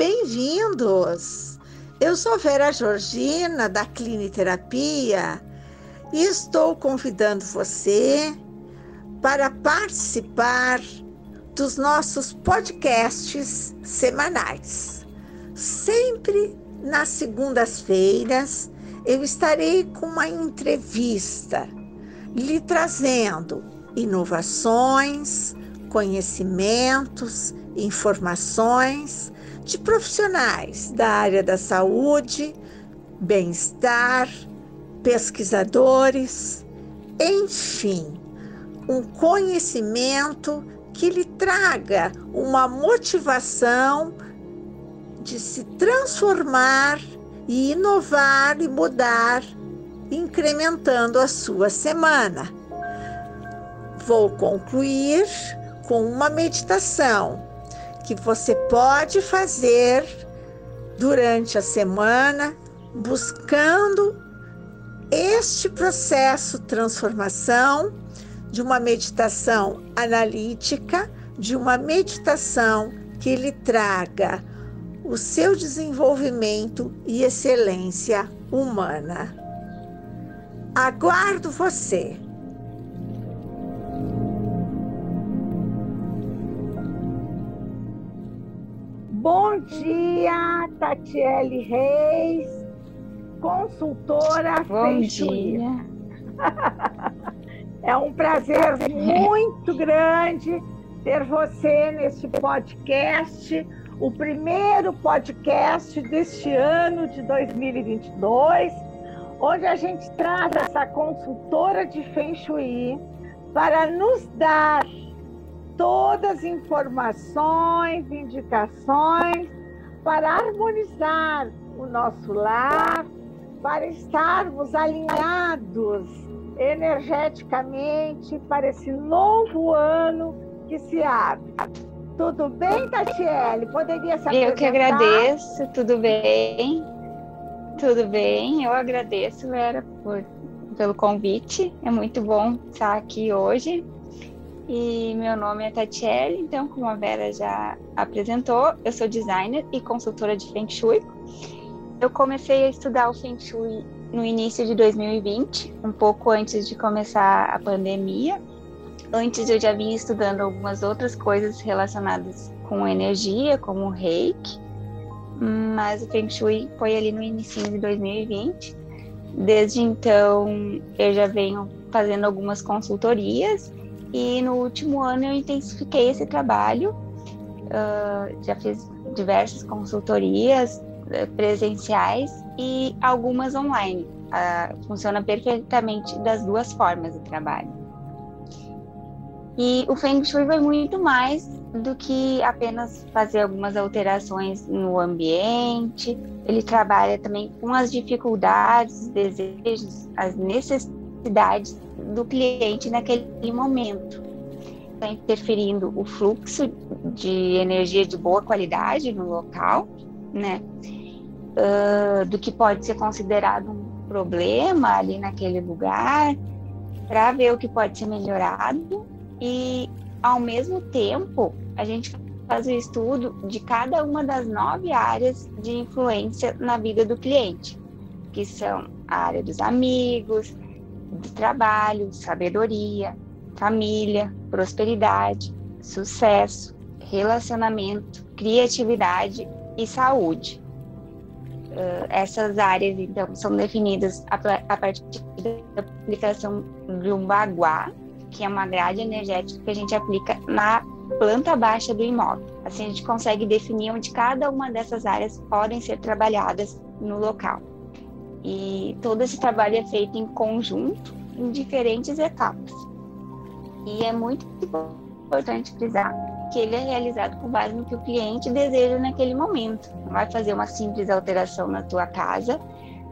bem-vindos! Eu sou Vera Georgina, da Cliniterapia, e estou convidando você para participar dos nossos podcasts semanais. Sempre nas segundas-feiras eu estarei com uma entrevista lhe trazendo inovações, conhecimentos, informações de profissionais da área da saúde, bem-estar, pesquisadores, enfim, um conhecimento que lhe traga uma motivação de se transformar e inovar e mudar, incrementando a sua semana. Vou concluir com uma meditação que você pode fazer durante a semana, buscando este processo transformação de uma meditação analítica, de uma meditação que lhe traga o seu desenvolvimento e excelência humana. Aguardo você! Bom dia, Tatiele Reis, consultora Bom dia. É um prazer muito grande ter você neste podcast, o primeiro podcast deste ano de 2022, onde a gente traz essa consultora de Feng Shui para nos dar todas as informações, indicações para harmonizar o nosso lar, para estarmos alinhados energeticamente para esse novo ano que se abre. Tudo bem, Tatiele? Poderia se apresentar? Eu que agradeço, tudo bem. Tudo bem, eu agradeço, Vera, por, pelo convite. É muito bom estar aqui hoje e meu nome é Tatiele, então, como a Vera já apresentou, eu sou designer e consultora de Feng Shui. Eu comecei a estudar o Feng Shui no início de 2020, um pouco antes de começar a pandemia. Antes eu já vinha estudando algumas outras coisas relacionadas com energia, como o reiki, mas o Feng Shui foi ali no início de 2020. Desde então eu já venho fazendo algumas consultorias e no último ano eu intensifiquei esse trabalho, uh, já fiz diversas consultorias uh, presenciais e algumas online. Uh, funciona perfeitamente das duas formas o trabalho. E o Feng Shui vai muito mais do que apenas fazer algumas alterações no ambiente. Ele trabalha também com as dificuldades, desejos, as necessidades do cliente naquele momento. Está interferindo o fluxo de energia de boa qualidade no local, né? Uh, do que pode ser considerado um problema ali naquele lugar, para ver o que pode ser melhorado e, ao mesmo tempo, a gente faz o estudo de cada uma das nove áreas de influência na vida do cliente, que são a área dos amigos, de trabalho, sabedoria, família, prosperidade, sucesso, relacionamento, criatividade e saúde. Uh, essas áreas, então, são definidas a, a, partir da aplicação de um baguá, que é uma grade energética que a gente aplica na planta baixa do imóvel. Assim, a gente consegue definir onde cada uma dessas áreas podem ser trabalhadas no local. E todo esse trabalho é feito em conjunto, em diferentes etapas. E é muito importante frisar que ele é realizado com base no que o cliente deseja naquele momento. Não vai fazer uma simples alteração na tua casa,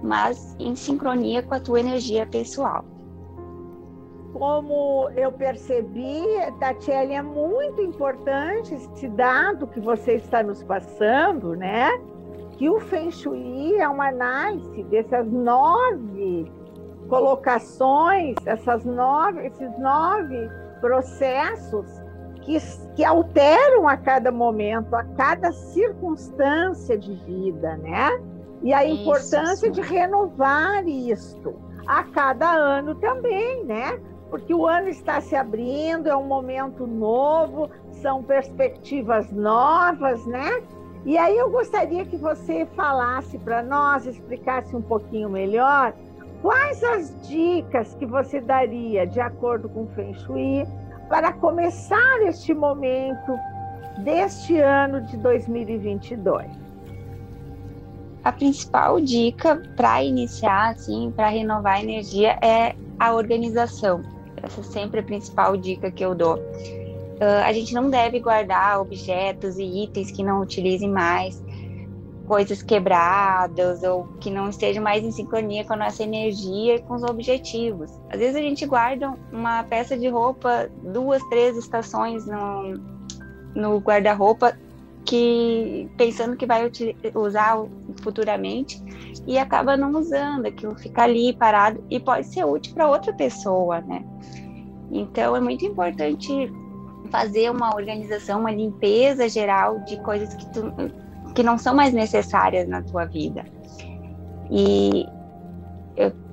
mas em sincronia com a tua energia pessoal. Como eu percebi, Tatiele, é muito importante esse dado que você está nos passando, né? Que o Feng Shui é uma análise dessas nove colocações, essas nove, esses nove processos que, que alteram a cada momento, a cada circunstância de vida, né? E a isso, importância de renovar isto a cada ano também, né? Porque o ano está se abrindo, é um momento novo, são perspectivas novas, né? E aí eu gostaria que você falasse para nós, explicasse um pouquinho melhor quais as dicas que você daria de acordo com o Feng Shui para começar este momento deste ano de 2022? A principal dica para iniciar, assim, para renovar a energia é a organização. Essa é sempre a principal dica que eu dou. Uh, a gente não deve guardar objetos e itens que não utilizem mais, coisas quebradas ou que não estejam mais em sincronia com a nossa energia e com os objetivos. Às vezes a gente guarda uma peça de roupa duas, três estações no, no guarda-roupa que pensando que vai usar futuramente e acaba não usando, aquilo fica ali parado e pode ser útil para outra pessoa, né? Então é muito importante fazer uma organização, uma limpeza geral de coisas que tu que não são mais necessárias na tua vida. E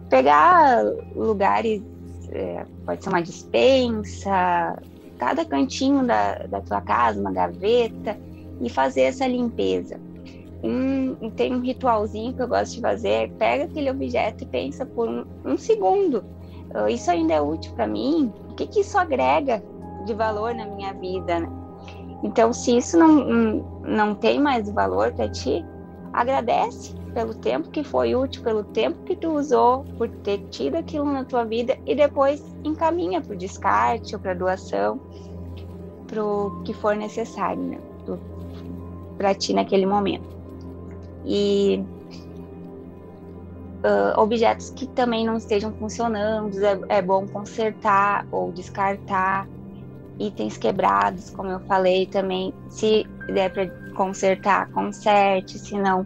pegar lugares, é, pode ser uma dispensa, cada cantinho da, da tua casa, uma gaveta, e fazer essa limpeza. Um, tem um ritualzinho que eu gosto de fazer, pega aquele objeto e pensa por um, um segundo, isso ainda é útil para mim? O que, que isso agrega de valor na minha vida? Né? Então, se isso não, não tem mais valor para ti, agradece pelo tempo que foi útil, pelo tempo que tu usou, por ter tido aquilo na tua vida e depois encaminha para o descarte ou para doação, para o que for necessário né? para ti naquele momento. E uh, objetos que também não estejam funcionando, é, é bom consertar ou descartar itens quebrados, como eu falei também, se der para consertar, conserte, se não,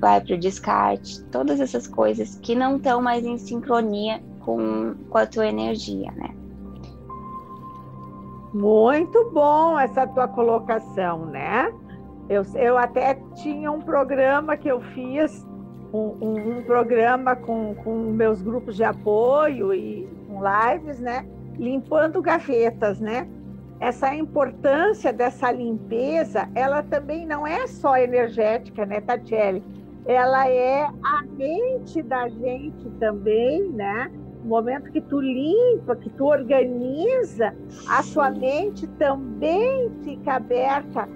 vai para o descarte. Todas essas coisas que não estão mais em sincronia com, com a tua energia, né? Muito bom essa tua colocação, né? Eu, eu até tinha um programa que eu fiz, um, um, programa com, com meus grupos de apoio e com lives, né? Limpando gavetas, né? Essa importância dessa limpeza, ela também não é só energética, né, Tatiele? Ela é a mente da gente também, né? No momento que tu limpa, que tu organiza, a sua mente também fica aberta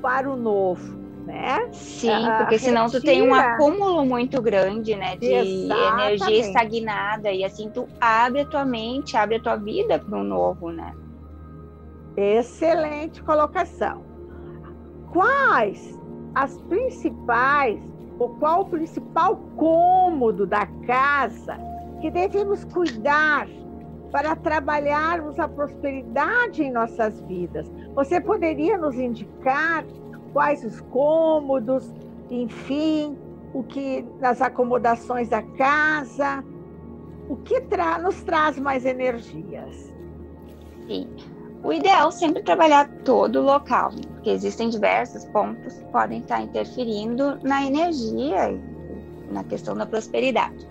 para o novo, né? Sim, porque senão tu tem um acúmulo muito grande, né, de Exatamente. energia estagnada e assim tu abre a tua mente, abre a tua vida para o novo, né? Excelente colocação. Quais as principais, ou qual o principal cômodo da casa que devemos cuidar para trabalharmos a prosperidade em nossas vidas? Você poderia nos indicar quais os cômodos, enfim, o que nas acomodações da casa, o que tra nos traz mais energias? Sim. O ideal é sempre trabalhar todo o local, porque existem diversos pontos que podem estar interferindo na energia e na questão da prosperidade.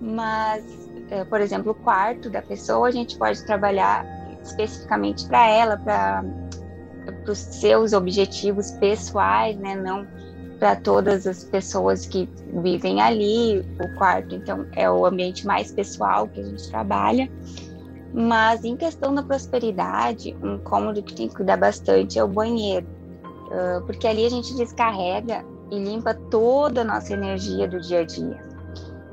Mas, eh, por exemplo, o quarto da pessoa, a gente pode trabalhar especificamente para ela, para os seus objetivos pessoais, né? Não para todas as pessoas que vivem ali. O quarto, então, é o ambiente mais pessoal que a gente trabalha. Mas em questão da prosperidade, um cômodo que tem que cuidar bastante é o banheiro, uh, porque ali a gente descarrega e limpa toda a nossa energia do dia a dia.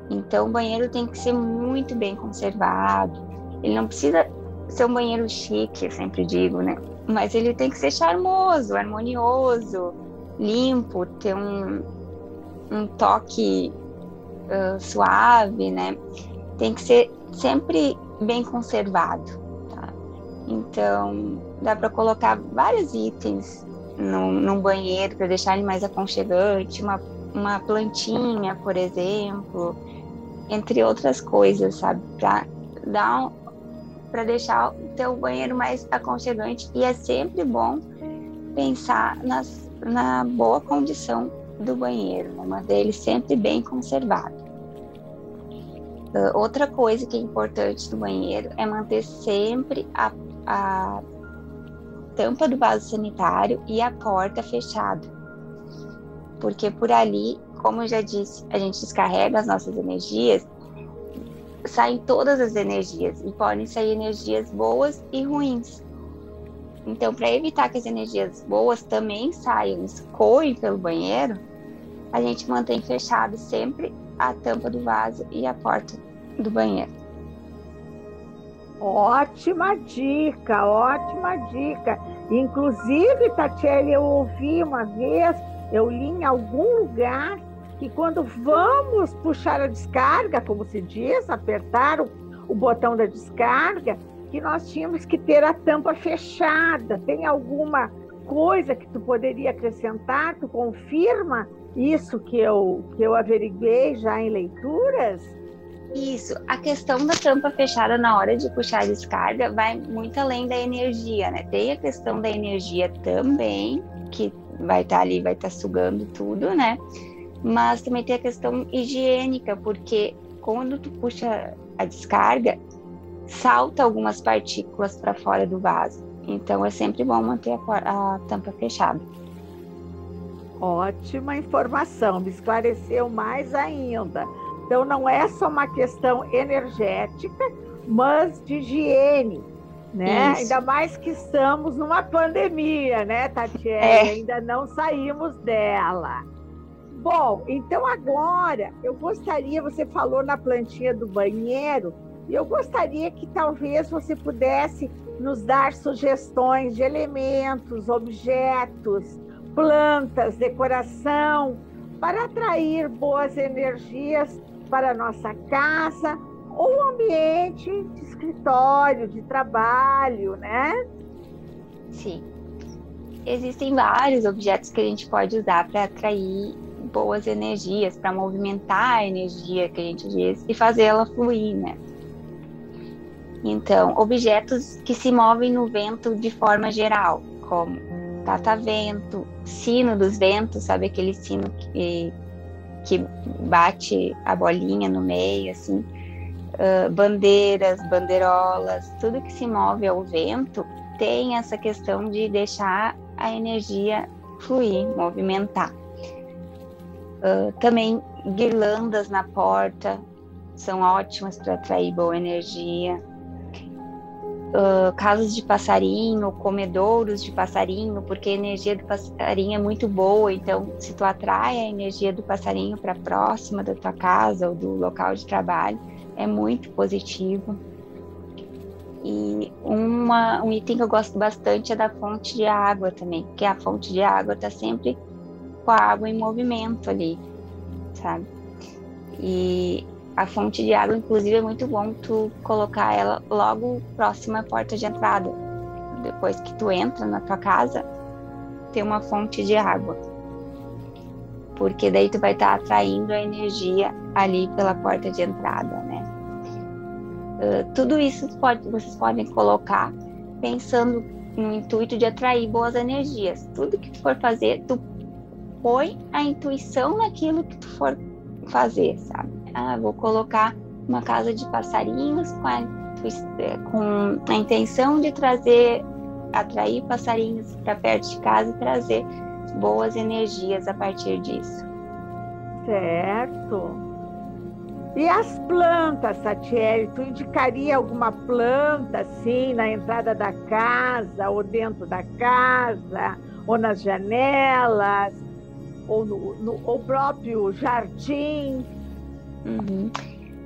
Então, o banheiro tem que ser muito bem conservado. Ele não precisa ser um banheiro chique, eu sempre digo, né? Mas ele tem que ser charmoso, harmonioso, limpo, ter um, um toque uh, suave, né? Tem que ser sempre bem conservado. Tá? Então, dá para colocar vários itens num, num banheiro para deixar ele mais aconchegante, uma, uma plantinha, por exemplo, entre outras coisas, sabe? Para dar para deixar o teu banheiro mais aconchegante e é sempre bom pensar nas, na boa condição do banheiro, manter ele sempre bem conservado. Uh, outra coisa que é importante do banheiro é manter sempre a, a tampa do vaso sanitário e a porta fechada. Porque por ali, como eu já disse, a gente descarrega as nossas energias, saem todas as energias e podem sair energias boas e ruins. Então, para evitar que as energias boas também saiam, escoem pelo banheiro, a gente mantém fechado sempre a tampa do vaso e a porta do banheiro. Ótima dica, ótima dica. Inclusive, Tatiele, eu ouvi uma vez, eu li em algum lugar que quando vamos puxar a descarga, como se diz, apertar o, o botão da descarga, que nós tínhamos que ter a tampa fechada. Tem alguma coisa que tu poderia acrescentar? Tu confirma isso que eu, que eu averiguei já em leituras? Isso, a questão da tampa fechada na hora de puxar a descarga vai muito além da energia, né? Tem a questão da energia também, que vai estar tá ali, vai estar tá sugando tudo, né? Mas também tem a questão higiênica, porque quando tu puxa a descarga, salta algumas partículas para fora do vaso. Então é sempre bom manter a, a tampa fechada. Ótima informação, me esclareceu mais ainda. Então, não é só uma questão energética, mas de higiene, né? Isso. Ainda mais que estamos numa pandemia, né, Tatiana? É. Ainda não saímos dela. Bom, então agora eu gostaria, você falou na plantinha do banheiro, e eu gostaria que talvez você pudesse nos dar sugestões de elementos, objetos, plantas, decoração, para atrair boas energias para nossa casa ou ambiente de escritório, de trabalho, né? Sim. Existem vários objetos que a gente pode usar para atrair boas energias, para movimentar a energia que a gente diz e fazê-la fluir, né? Então, objetos que se movem no vento de forma geral, como catavento, sino dos ventos, sabe aquele sino que, que bate a bolinha no meio, assim, uh, bandeiras, bandeirolas, tudo que se move ao vento tem essa questão de deixar a energia fluir, movimentar. Uh, também guirlandas na porta são ótimas para atrair boa energia uh, casas de passarinho, comedouros de passarinho, porque a energia do passarinho é muito boa. Então, se tu atrai a energia do passarinho para próxima da tua casa ou do local de trabalho, é muito positivo. E uma, um item que eu gosto bastante é da fonte de água também, porque a fonte de água está sempre com a água em movimento ali, sabe? E a fonte de água, inclusive, é muito bom tu colocar ela logo próxima à porta de entrada. Depois que tu entra na tua casa, tem uma fonte de água. Porque daí tu vai estar tá atraindo a energia ali pela porta de entrada, né? Uh, tudo isso pode, vocês podem colocar pensando no intuito de atrair boas energias. Tudo que tu for fazer, tu põe a intuição naquilo que tu for fazer, sabe? Ah, vou colocar uma casa de passarinhos com a, com a intenção de trazer, atrair passarinhos para perto de casa e trazer boas energias a partir disso. Certo. E as plantas, Satiele, tu indicaria alguma planta assim na entrada da casa, ou dentro da casa, ou nas janelas, ou no, no ou próprio jardim? Uhum.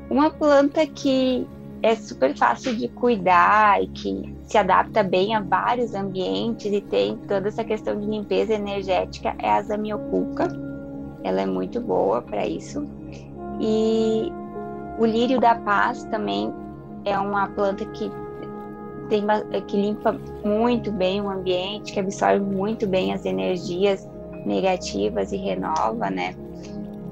Uma planta que é super fácil de cuidar e que se adapta bem a vários ambientes e tem toda essa questão de limpeza energética é a zamioculca. Ela é muito boa para isso. E o lírio da paz também é uma planta que tem que limpa muito bem o ambiente, que absorve muito bem as energias negativas e renova, né?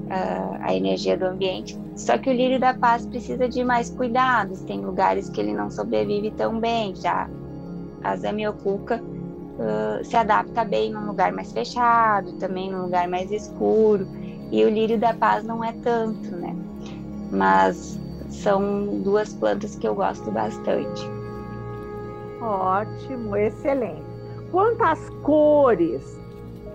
Uh, a energia do ambiente. Só que o lírio da paz precisa de mais cuidados. Tem lugares que ele não sobrevive tão bem. Já a zamioculca uh, se adapta bem num lugar mais fechado, também num lugar mais escuro. E o lírio da paz não é tanto, né? Mas são duas plantas que eu gosto bastante. Ótimo, excelente. Quanto às cores,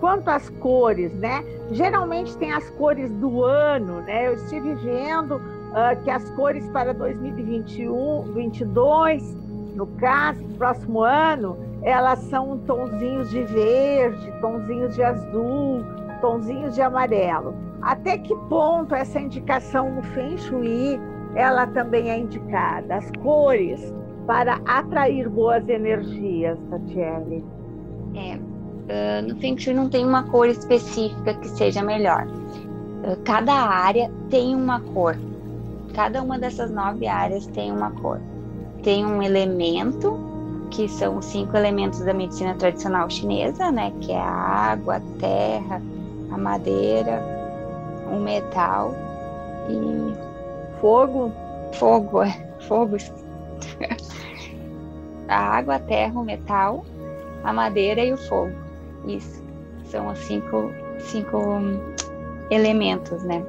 quanto às cores, né? Geralmente tem as cores do ano, né? Eu estive vendo uh, que as cores para 2021, 2022, no caso, próximo ano, elas são tonzinhos de verde, tonzinhos de azul, tonzinhos de amarelo. Até que ponto essa indicação no Feng Shui ela também é indicada? As cores para atrair boas energias, Tatiele. É, uh, no Feng Shui não tem uma cor específica que seja melhor. Uh, cada área tem uma cor. Cada uma dessas nove áreas tem uma cor. Tem um elemento, que são os cinco elementos da medicina tradicional chinesa, né? Que é a água, a terra, a madeira, o metal e fogo. Fogo, é. Fogo. a água, a terra, o metal, a madeira e o fogo. Isso. São os cinco, cinco elementos, né?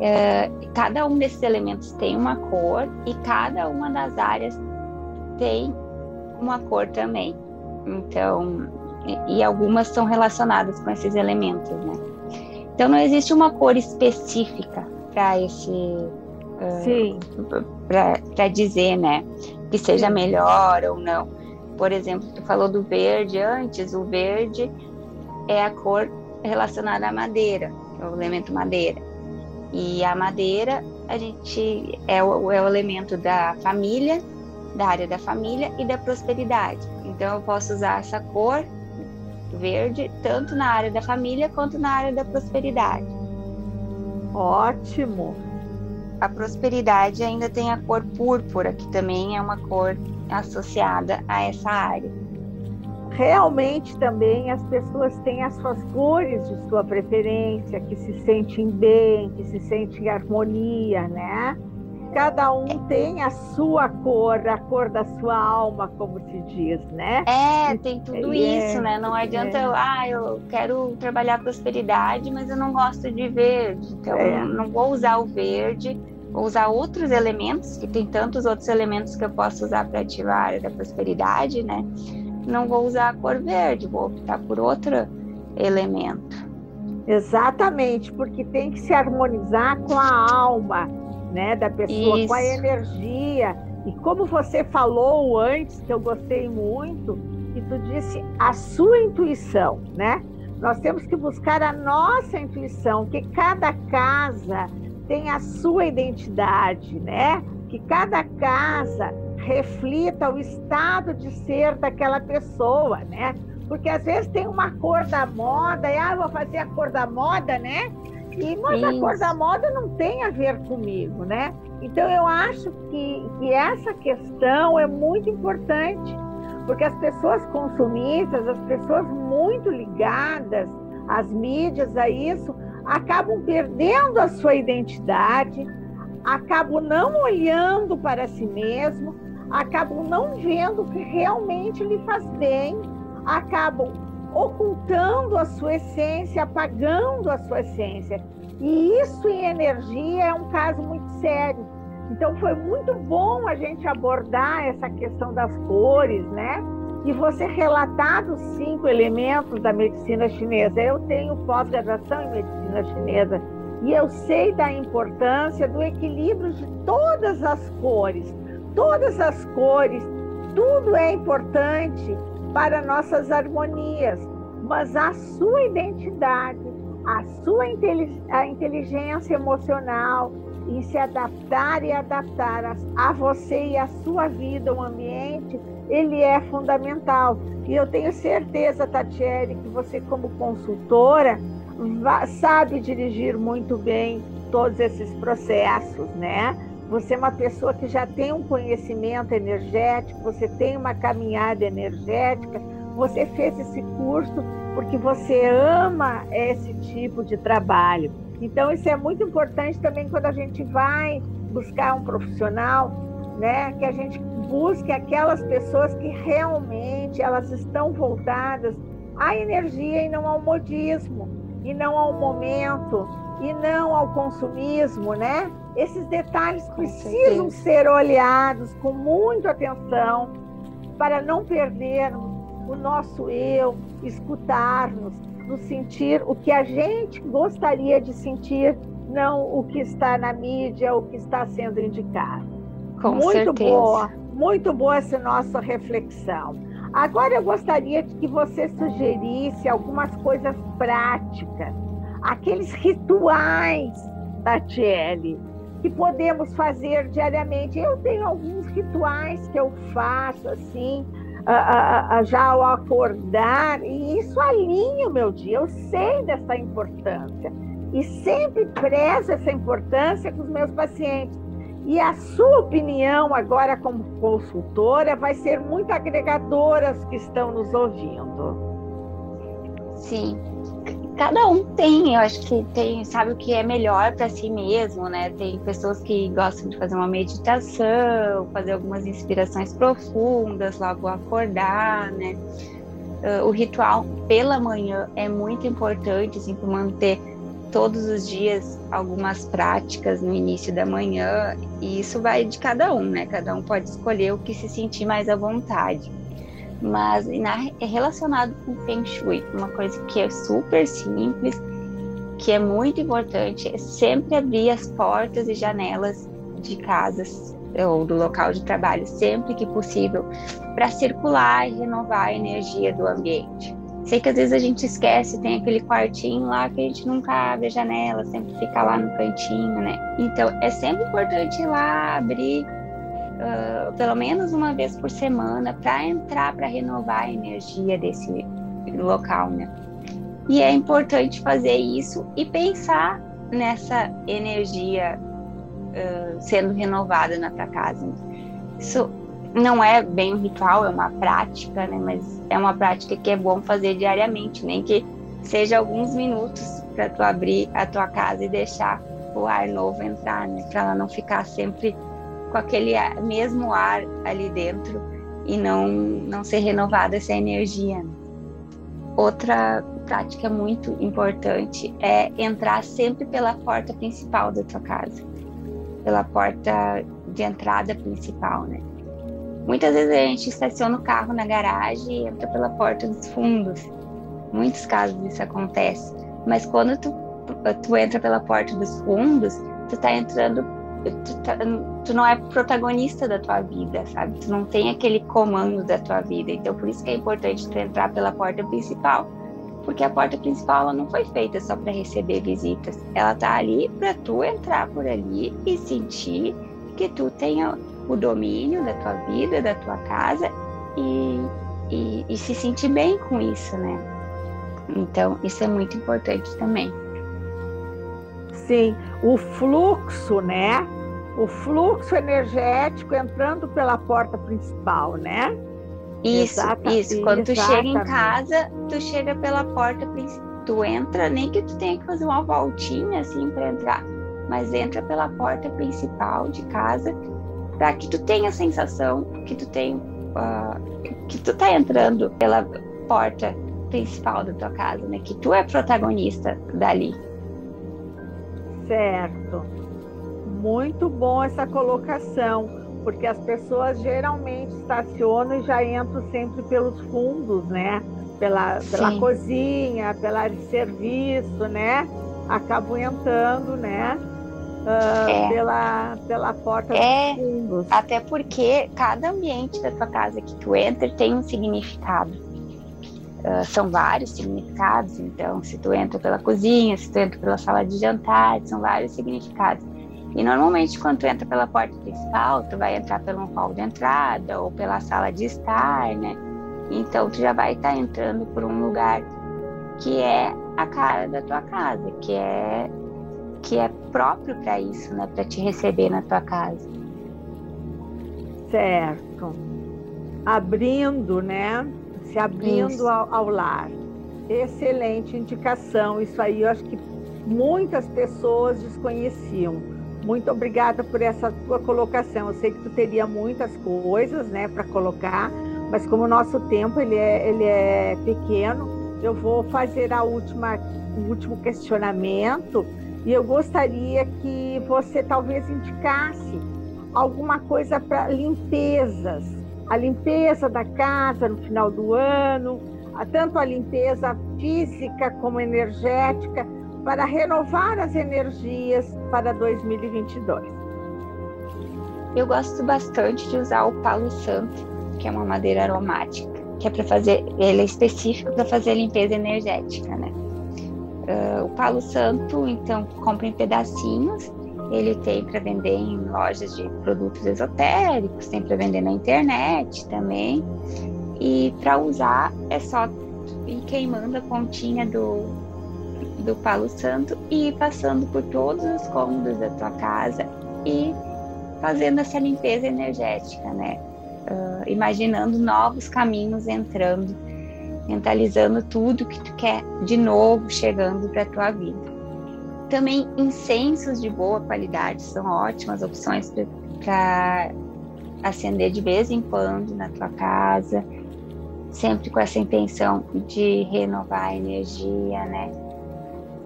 É, cada um desses elementos tem uma cor e cada uma das áreas tem uma cor também. Então, e, e algumas são relacionadas com esses elementos, né? Então não existe uma cor específica para esse uh, para dizer, né, que seja melhor ou não. Por exemplo, tu falou do verde antes, o verde é a cor relacionada à madeira, é o elemento madeira. E a madeira, a gente é o, é o elemento da família, da área da família e da prosperidade. Então eu posso usar essa cor verde tanto na área da família quanto na área da prosperidade. Ótimo. A prosperidade ainda tem a cor púrpura, que também é uma cor associada a essa área. Realmente também as pessoas têm as suas cores de sua preferência, que se sentem bem, que se sentem em harmonia, né? Cada um tem a sua cor, a cor da sua alma, como se diz, né? É, tem tudo é, isso, né? Não adianta é. eu, ah, eu quero trabalhar prosperidade, mas eu não gosto de verde, então é. não vou usar o verde Vou usar outros elementos, que tem tantos outros elementos que eu posso usar para ativar a área da prosperidade, né? Não vou usar a cor verde, vou optar por outro elemento. Exatamente, porque tem que se harmonizar com a alma, né, da pessoa, Isso. com a energia. E como você falou antes, que eu gostei muito, que tu disse a sua intuição, né? Nós temos que buscar a nossa intuição, que cada casa tem a sua identidade, né? Que cada casa reflita o estado de ser daquela pessoa, né? Porque às vezes tem uma cor da moda, e ah, vou fazer a cor da moda, né? E mas Isso. a cor da moda não tem a ver comigo, né? Então eu acho que, que essa questão é muito importante, porque as pessoas consumistas, as pessoas muito ligadas às mídias, a isso, acabam perdendo a sua identidade, acabam não olhando para si mesmo, acabam não vendo o que realmente lhe faz bem, acabam ocultando a sua essência, apagando a sua essência. E isso em energia é um caso muito sério. Então foi muito bom a gente abordar essa questão das cores, né? E você relatar os cinco elementos da medicina chinesa. Eu tenho pós-graduação em medicina chinesa e eu sei da importância do equilíbrio de todas as cores. Todas as cores, tudo é importante para nossas harmonias, mas a sua identidade, a sua inteligência emocional, em se adaptar e adaptar a, a você e a sua vida, o ambiente, ele é fundamental. E eu tenho certeza, Tatiele, que você, como consultora, sabe dirigir muito bem todos esses processos, né? Você é uma pessoa que já tem um conhecimento energético, você tem uma caminhada energética, você fez esse curso porque você ama esse tipo de trabalho. Então, isso é muito importante também quando a gente vai buscar um profissional, né? Que a gente busque aquelas pessoas que realmente elas estão voltadas à energia e não ao modismo, e não ao momento, e não ao consumismo, né? Esses detalhes precisam ser olhados com muita atenção para não perdermos o nosso eu, escutarmos, nos sentir o que a gente gostaria de sentir, não o que está na mídia, o que está sendo indicado. Com muito certeza. boa, muito boa essa nossa reflexão. Agora eu gostaria que você sugerisse algumas coisas práticas, aqueles rituais, Tatiele, que podemos fazer diariamente. Eu tenho alguns rituais que eu faço assim, já ao acordar, e isso alinha o meu dia. Eu sei dessa importância e sempre prezo essa importância com os meus pacientes. E a sua opinião agora como consultora vai ser muito agregadora aos que estão nos ouvindo. Sim, cada um tem, eu acho que tem, sabe o que é melhor para si mesmo, né? Tem pessoas que gostam de fazer uma meditação, fazer algumas inspirações profundas logo acordar, né? Uh, o ritual pela manhã é muito importante, assim, para manter todos os dias algumas práticas no início da manhã, e isso vai de cada um, né? Cada um pode escolher o que se sentir mais à vontade mas é relacionado com Feng Shui, uma coisa que é super simples, que é muito importante, é sempre abrir as portas e janelas de casas ou do local de trabalho sempre que possível para circular e renovar a energia do ambiente. Sei que às vezes a gente esquece, tem aquele quartinho lá que a gente nunca abre a janela, sempre fica lá no cantinho, né? Então é sempre importante ir lá abrir uh, pelo menos uma vez por semana para entrar, para renovar a energia desse local, né? E é importante fazer isso e pensar nessa energia uh, sendo renovada na tua casa. Isso não é bem um ritual, é uma prática, né? Mas é uma prática que é bom fazer diariamente, nem que seja alguns minutos para tu abrir a tua casa e deixar o ar novo entrar, né? Para ela não ficar sempre com aquele mesmo ar ali dentro e não, não ser renovada essa energia. Outra prática muito importante é entrar sempre pela porta principal da tua casa, pela porta de entrada principal, né? Muitas vezes a gente estaciona o carro na garagem e entra pela porta dos fundos. Muitos casos isso acontece. Mas quando tu, tu entra pela porta dos fundos, tu tá entrando tu, tá, tu, não é protagonista da tua vida, sabe? Tu não tem aquele comando da tua vida. Então, por isso que é importante tu entrar pela porta principal. Porque a porta principal ela não foi feita só para receber visitas. Ela tá ali para tu entrar por ali e sentir que tu tenha o domínio da tua vida, da tua casa e, e, e se sentir bem com isso, né? Então, isso é muito importante também. Sim, o fluxo, né? O fluxo energético entrando pela porta principal, né? Isso, Exata, isso. Quando tu chega em casa, tu chega pela porta principal. Tu entra, nem que tu tenha que fazer uma voltinha assim para entrar, mas entra pela porta principal de casa, para que tu tenha a sensação que tu tem, uh, que tu tá entrando pela porta principal da tua casa, né? Que tu é protagonista dali. Certo. Muito bom essa colocação, porque as pessoas geralmente estacionam e já entram sempre pelos fundos, né? Pela, pela cozinha, pela área de serviço, né? Acabam entrando, né? Uh, é. pela, pela porta é, dos fundos. Até porque cada ambiente da tua casa que tu entra tem um significado. Uh, são vários significados, então, se tu entra pela cozinha, se tu entra pela sala de jantar, são vários significados. E normalmente, quando tu entra pela porta principal, tu vai entrar pelo hall de entrada ou pela sala de estar, né? Então, tu já vai estar tá entrando por um lugar que é a cara da tua casa, que é que é próprio para isso, né? Para te receber na tua casa. Certo. Abrindo, né? se abrindo ao, ao, lar. Excelente indicação. Isso aí eu acho que muitas pessoas desconheciam. Muito obrigada por essa tua colocação. Eu sei que tu teria muitas coisas, né, para colocar, mas como o nosso tempo ele é, ele é pequeno, eu vou fazer a última, o último questionamento e eu gostaria que você talvez indicasse alguma coisa para limpezas, a limpeza da casa no final do ano, tanto a limpeza física como energética, para renovar as energias para 2022. Eu gosto bastante de usar o palo santo, que é uma madeira aromática, que é para fazer, ele é específico para fazer limpeza energética, né? Uh, o palo santo, então, compra em pedacinhos. Ele tem para vender em lojas de produtos esotéricos, tem para vender na internet também. E para usar é só ir queimando a pontinha do, do palo santo e ir passando por todos os cômodos da tua casa e fazendo essa limpeza energética, né? Uh, imaginando novos caminhos entrando, mentalizando tudo que tu quer de novo chegando para tua vida. Também incensos de boa qualidade são ótimas opções para acender de vez em quando na tua casa, sempre com essa intenção de renovar a energia, né?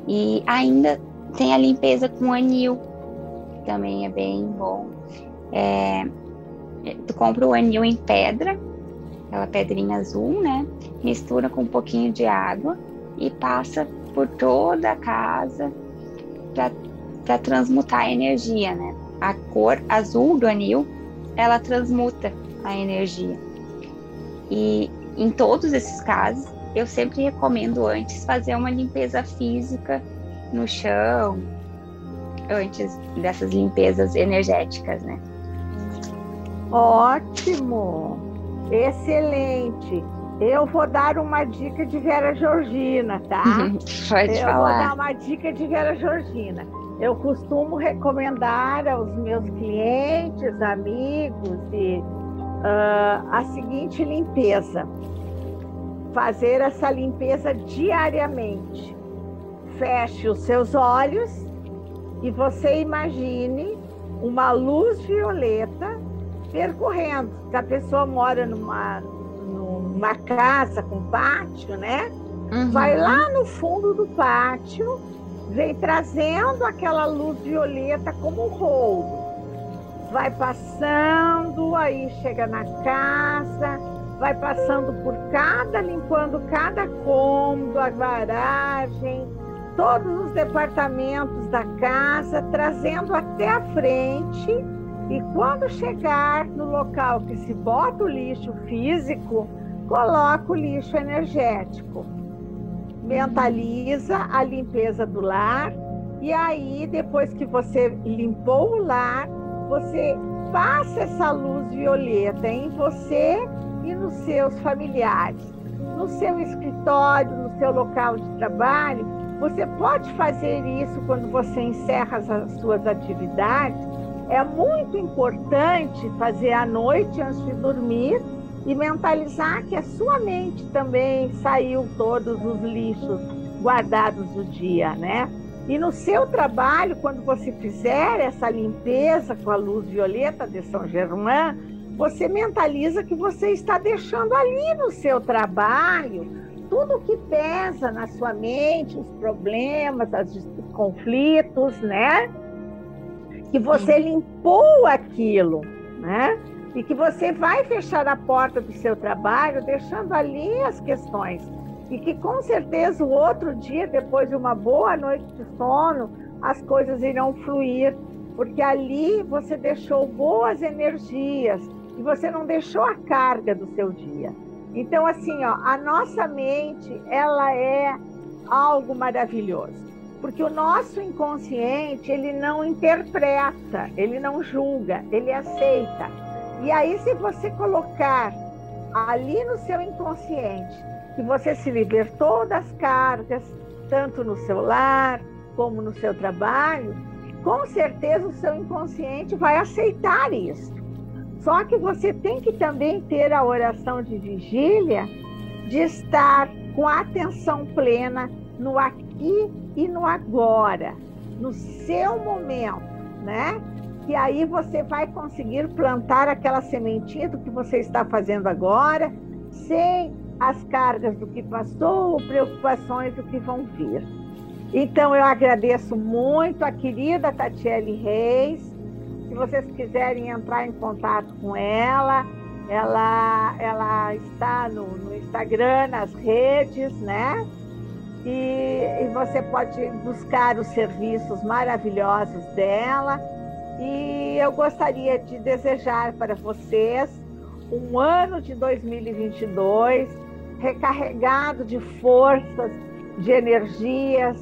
E ainda tem a limpeza com anil, que também é bem bom. É, tu compra o anil em pedra, aquela pedrinha azul, né? Mistura com um pouquinho de água e passa por toda a casa para transmutar a energia, né? A cor azul do anil, ela transmuta a energia. E em todos esses casos, eu sempre recomendo antes fazer uma limpeza física no chão, antes dessas limpezas energéticas, né? Ótimo! Excelente! Eu vou dar uma dica de Vera Georgina, tá? Pode eu falar. vou dar uma dica de Vera Georgina. Eu costumo recomendar aos meus clientes, amigos, e, uh, a seguinte limpeza: fazer essa limpeza diariamente. Feche os seus olhos e você imagine uma luz violeta percorrendo. A pessoa mora numa uma casa com pátio, né? Uhum. Vai lá no fundo do pátio, vem trazendo aquela luz violeta como um rolo. Vai passando, aí chega na casa, vai passando por cada, limpando cada cômodo, a garagem, todos os departamentos da casa, trazendo até a frente. E quando chegar no local que se bota o lixo físico, coloca o lixo energético, mentaliza a limpeza do lar e aí depois que você limpou o lar, você passa essa luz violeta em você e nos seus familiares, no seu escritório, no seu local de trabalho. Você pode fazer isso quando você encerra as suas atividades. É muito importante fazer à noite antes de dormir e mentalizar que a sua mente também saiu todos os lixos guardados do dia, né? E no seu trabalho, quando você fizer essa limpeza com a luz violeta de São Germain, você mentaliza que você está deixando ali no seu trabalho tudo que pesa na sua mente, os problemas, os conflitos, né? Que você limpou aquilo, né? e que você vai fechar a porta do seu trabalho, deixando ali as questões. E que com certeza o outro dia, depois de uma boa noite de sono, as coisas irão fluir, porque ali você deixou boas energias e você não deixou a carga do seu dia. Então, assim, ó, a nossa mente, ela é algo maravilhoso, porque o nosso inconsciente, ele não interpreta, ele não julga, ele aceita. E aí, se você colocar ali no seu inconsciente que você se libertou das cargas, tanto no seu lar como no seu trabalho, com certeza o seu inconsciente vai aceitar isso. Só que você tem que também ter a oração de vigília de estar com a atenção plena no aqui e no agora, no seu momento, né? E aí você vai conseguir plantar aquela sementinha do que você está fazendo agora, sem as cargas do que passou, ou preocupações do que vão vir. Então eu agradeço muito a querida Tatiele Reis. Vocês quiserem entrar em contato com ela, ela, ela está no, no Instagram, nas redes, né? E, e você pode buscar os serviços maravilhosos dela. E eu gostaria de desejar para vocês um ano de 2022 recarregado de forças, de energias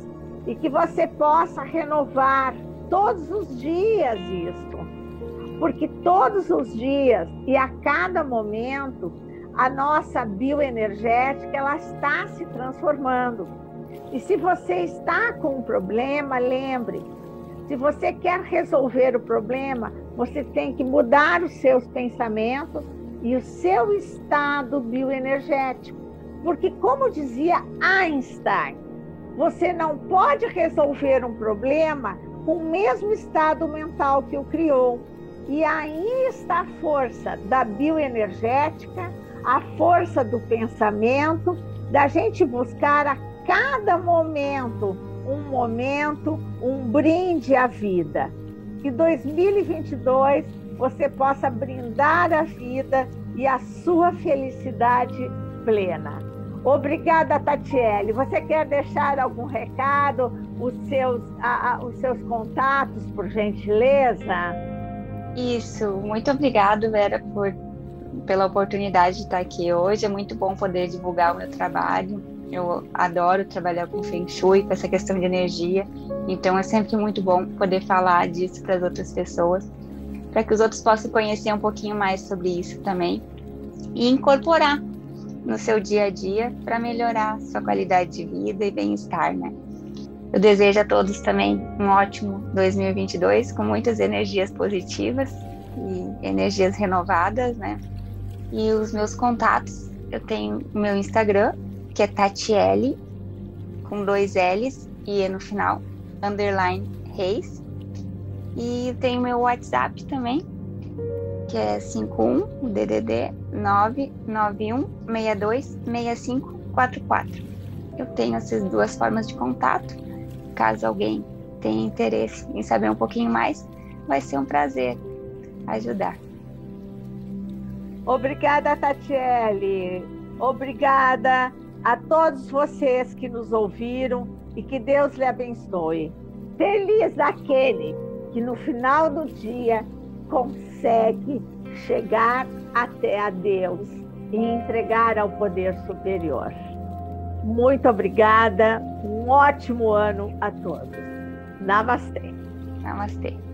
e que você possa renovar todos os dias isso. Porque todos os dias e a cada momento a nossa bioenergética ela está se transformando. E se você está com um problema, lembre, se você quer resolver o problema, você tem que mudar os seus pensamentos e o seu estado bioenergético. Porque, como dizia Einstein, você não pode resolver um problema com o mesmo estado mental que o criou. E aí está a força da bioenergética, a força do pensamento, da gente buscar a cada momento um momento, um brinde à vida. Que 2022 você possa brindar a vida e a sua felicidade plena. Obrigada, Tatiele. Você quer deixar algum recado, os seus, a, a, os seus contatos, por gentileza? Isso, muito obrigada, Vera, por, pela oportunidade de estar aqui hoje. É muito bom poder divulgar o meu trabalho. Eu adoro trabalhar com Feng Shui, com essa questão de energia. Então é sempre muito bom poder falar disso para as outras pessoas, para que os outros possam conhecer um pouquinho mais sobre isso também e incorporar no seu dia a dia para melhorar sua qualidade de vida e bem-estar, né? Eu desejo a todos também um ótimo 2022 com muitas energias positivas e energias renovadas, né? E os meus contatos, eu tenho o meu Instagram, que é Tatiele, com dois L's e E no final, underline Reis. E tenho meu WhatsApp também, que é 51 o DDD 991 62 6544. Eu tenho essas duas formas de contato. Caso alguém tenha interesse em saber um pouquinho mais, vai ser um prazer ajudar. Obrigada, Tatiele. Obrigada a todos vocês que nos ouviram e que Deus lhe abençoe. Feliz aquele que no final do dia consegue chegar até a Deus e entregar ao poder superior. Muito obrigada, um ótimo ano a todos. Namastê. Namastê.